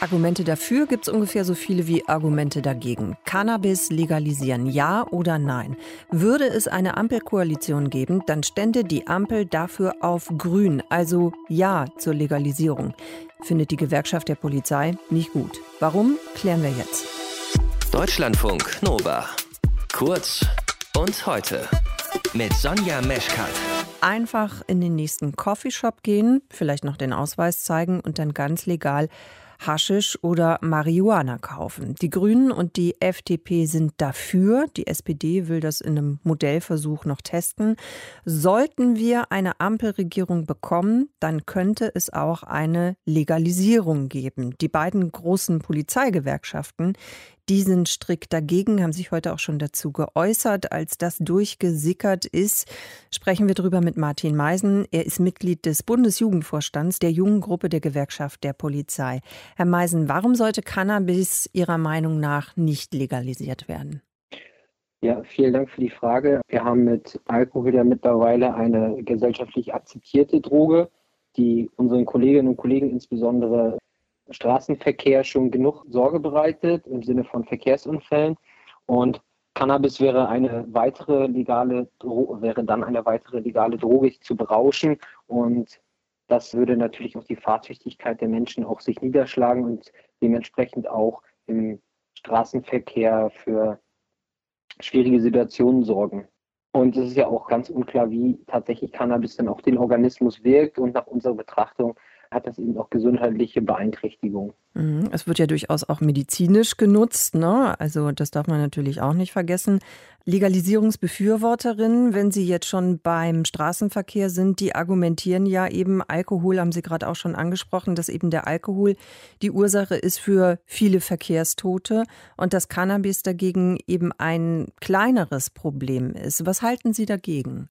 Argumente dafür gibt es ungefähr so viele wie Argumente dagegen. Cannabis legalisieren, ja oder nein? Würde es eine Ampelkoalition geben, dann stände die Ampel dafür auf grün, also ja zur Legalisierung. Findet die Gewerkschaft der Polizei nicht gut. Warum, klären wir jetzt. Deutschlandfunk Nova. Kurz und heute mit Sonja Meschkat. Einfach in den nächsten Coffeeshop gehen, vielleicht noch den Ausweis zeigen und dann ganz legal Haschisch oder Marihuana kaufen. Die Grünen und die FDP sind dafür. Die SPD will das in einem Modellversuch noch testen. Sollten wir eine Ampelregierung bekommen, dann könnte es auch eine Legalisierung geben. Die beiden großen Polizeigewerkschaften, die sind strikt dagegen, haben sich heute auch schon dazu geäußert. Als das durchgesickert ist, sprechen wir darüber mit Martin Meisen. Er ist Mitglied des Bundesjugendvorstands der jungen Gruppe der Gewerkschaft der Polizei. Herr Meisen, warum sollte Cannabis Ihrer Meinung nach nicht legalisiert werden? Ja, vielen Dank für die Frage. Wir haben mit Alkohol ja mittlerweile eine gesellschaftlich akzeptierte Droge, die unseren Kolleginnen und Kollegen insbesondere Straßenverkehr schon genug Sorge bereitet im Sinne von Verkehrsunfällen. Und Cannabis wäre eine weitere legale Dro wäre dann eine weitere legale Droge zu berauschen und das würde natürlich auch die Fahrtüchtigkeit der Menschen auch sich niederschlagen und dementsprechend auch im Straßenverkehr für schwierige Situationen sorgen. Und es ist ja auch ganz unklar, wie tatsächlich Cannabis dann auf den Organismus wirkt. Und nach unserer Betrachtung hat das eben auch gesundheitliche Beeinträchtigungen. Mhm. Es wird ja durchaus auch medizinisch genutzt, ne? Also das darf man natürlich auch nicht vergessen. Legalisierungsbefürworterinnen, wenn Sie jetzt schon beim Straßenverkehr sind, die argumentieren ja eben, Alkohol haben Sie gerade auch schon angesprochen, dass eben der Alkohol die Ursache ist für viele Verkehrstote und dass Cannabis dagegen eben ein kleineres Problem ist. Was halten Sie dagegen?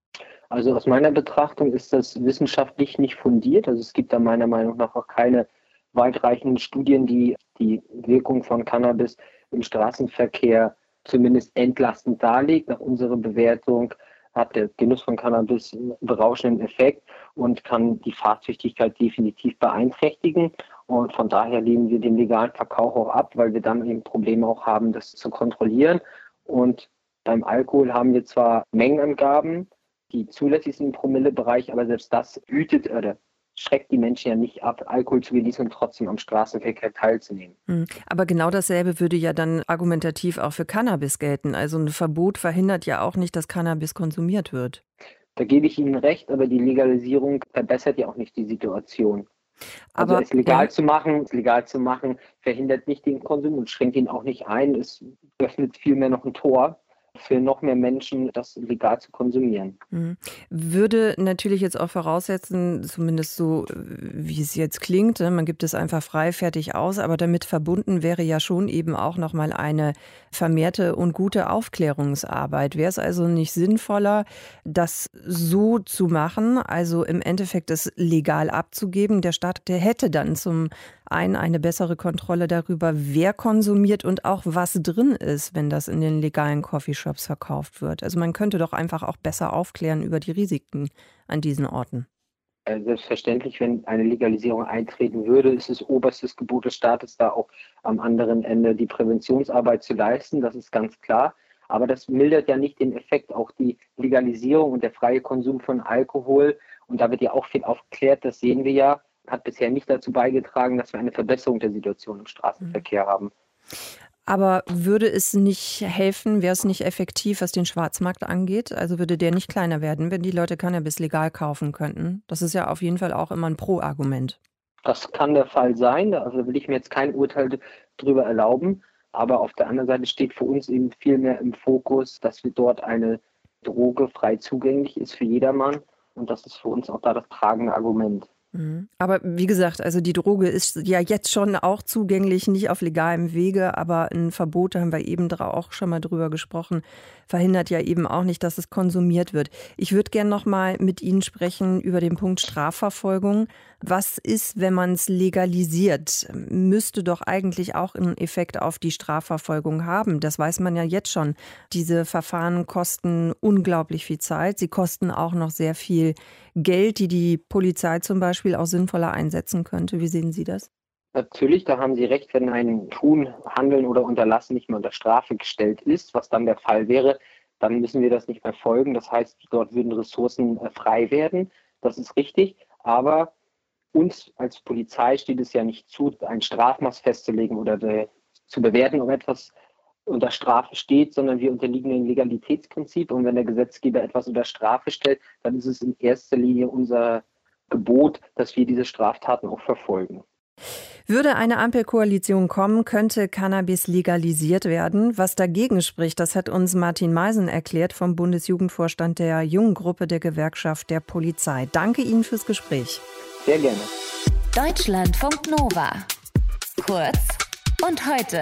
Also aus meiner Betrachtung ist das wissenschaftlich nicht fundiert. Also es gibt da meiner Meinung nach auch keine weitreichenden Studien, die die Wirkung von Cannabis im Straßenverkehr zumindest entlastend darlegt. Nach unserer Bewertung hat der Genuss von Cannabis einen berauschenden Effekt und kann die Fahrtüchtigkeit definitiv beeinträchtigen. Und von daher lehnen wir den legalen Verkauf auch ab, weil wir dann eben Probleme auch haben, das zu kontrollieren. Und beim Alkohol haben wir zwar Mengenangaben, die zulässig sind im Promillebereich, aber selbst das hütet oder schreckt die Menschen ja nicht ab, Alkohol zu genießen und trotzdem am Straßenverkehr teilzunehmen. Hm. Aber genau dasselbe würde ja dann argumentativ auch für Cannabis gelten. Also ein Verbot verhindert ja auch nicht, dass Cannabis konsumiert wird. Da gebe ich Ihnen recht, aber die Legalisierung verbessert ja auch nicht die Situation. Also aber, es legal ja. zu machen, es legal zu machen, verhindert nicht den Konsum und schränkt ihn auch nicht ein. Es öffnet vielmehr noch ein Tor für noch mehr Menschen, das legal zu konsumieren. Mhm. Würde natürlich jetzt auch voraussetzen, zumindest so, wie es jetzt klingt, ne, man gibt es einfach frei, fertig aus, aber damit verbunden wäre ja schon eben auch nochmal eine vermehrte und gute Aufklärungsarbeit. Wäre es also nicht sinnvoller, das so zu machen, also im Endeffekt es legal abzugeben? Der Staat, der hätte dann zum einen eine bessere Kontrolle darüber, wer konsumiert und auch was drin ist, wenn das in den legalen Coffeeshops verkauft wird. Also man könnte doch einfach auch besser aufklären über die Risiken an diesen Orten. Äh, selbstverständlich, wenn eine Legalisierung eintreten würde, ist es oberstes Gebot des Staates, da auch am anderen Ende die Präventionsarbeit zu leisten. Das ist ganz klar. Aber das mildert ja nicht den Effekt. Auch die Legalisierung und der freie Konsum von Alkohol, und da wird ja auch viel aufgeklärt, das sehen wir ja, hat bisher nicht dazu beigetragen, dass wir eine Verbesserung der Situation im Straßenverkehr mhm. haben. Aber würde es nicht helfen, wäre es nicht effektiv, was den Schwarzmarkt angeht? Also würde der nicht kleiner werden, wenn die Leute Cannabis legal kaufen könnten? Das ist ja auf jeden Fall auch immer ein Pro-Argument. Das kann der Fall sein. Also will ich mir jetzt kein Urteil darüber erlauben. Aber auf der anderen Seite steht für uns eben viel mehr im Fokus, dass wir dort eine Droge frei zugänglich ist für jedermann. Und das ist für uns auch da das tragende Argument. Mhm. Aber wie gesagt, also die Droge ist ja jetzt schon auch zugänglich, nicht auf legalem Wege, aber ein Verbot, da haben wir eben auch schon mal drüber gesprochen, verhindert ja eben auch nicht, dass es konsumiert wird. Ich würde gerne noch mal mit Ihnen sprechen über den Punkt Strafverfolgung. Was ist, wenn man es legalisiert? Müsste doch eigentlich auch einen Effekt auf die Strafverfolgung haben. Das weiß man ja jetzt schon. Diese Verfahren kosten unglaublich viel Zeit. Sie kosten auch noch sehr viel Geld, die die Polizei zum Beispiel auch sinnvoller einsetzen könnte. Wie sehen Sie das? Natürlich, da haben Sie recht, wenn ein Tun, Handeln oder Unterlassen nicht mehr unter Strafe gestellt ist, was dann der Fall wäre, dann müssen wir das nicht mehr folgen. Das heißt, dort würden Ressourcen äh, frei werden. Das ist richtig. Aber uns als Polizei steht es ja nicht zu, ein Strafmaß festzulegen oder de, zu bewerten, ob etwas unter Strafe steht, sondern wir unterliegen dem Legalitätsprinzip. Und wenn der Gesetzgeber etwas unter Strafe stellt, dann ist es in erster Linie unser Gebot, dass wir diese Straftaten auch verfolgen. Würde eine Ampelkoalition kommen, könnte Cannabis legalisiert werden. Was dagegen spricht, das hat uns Martin Meisen erklärt vom Bundesjugendvorstand der Junggruppe der Gewerkschaft der Polizei. Danke Ihnen fürs Gespräch. Sehr gerne. Deutschlandfunk Nova. Kurz und heute.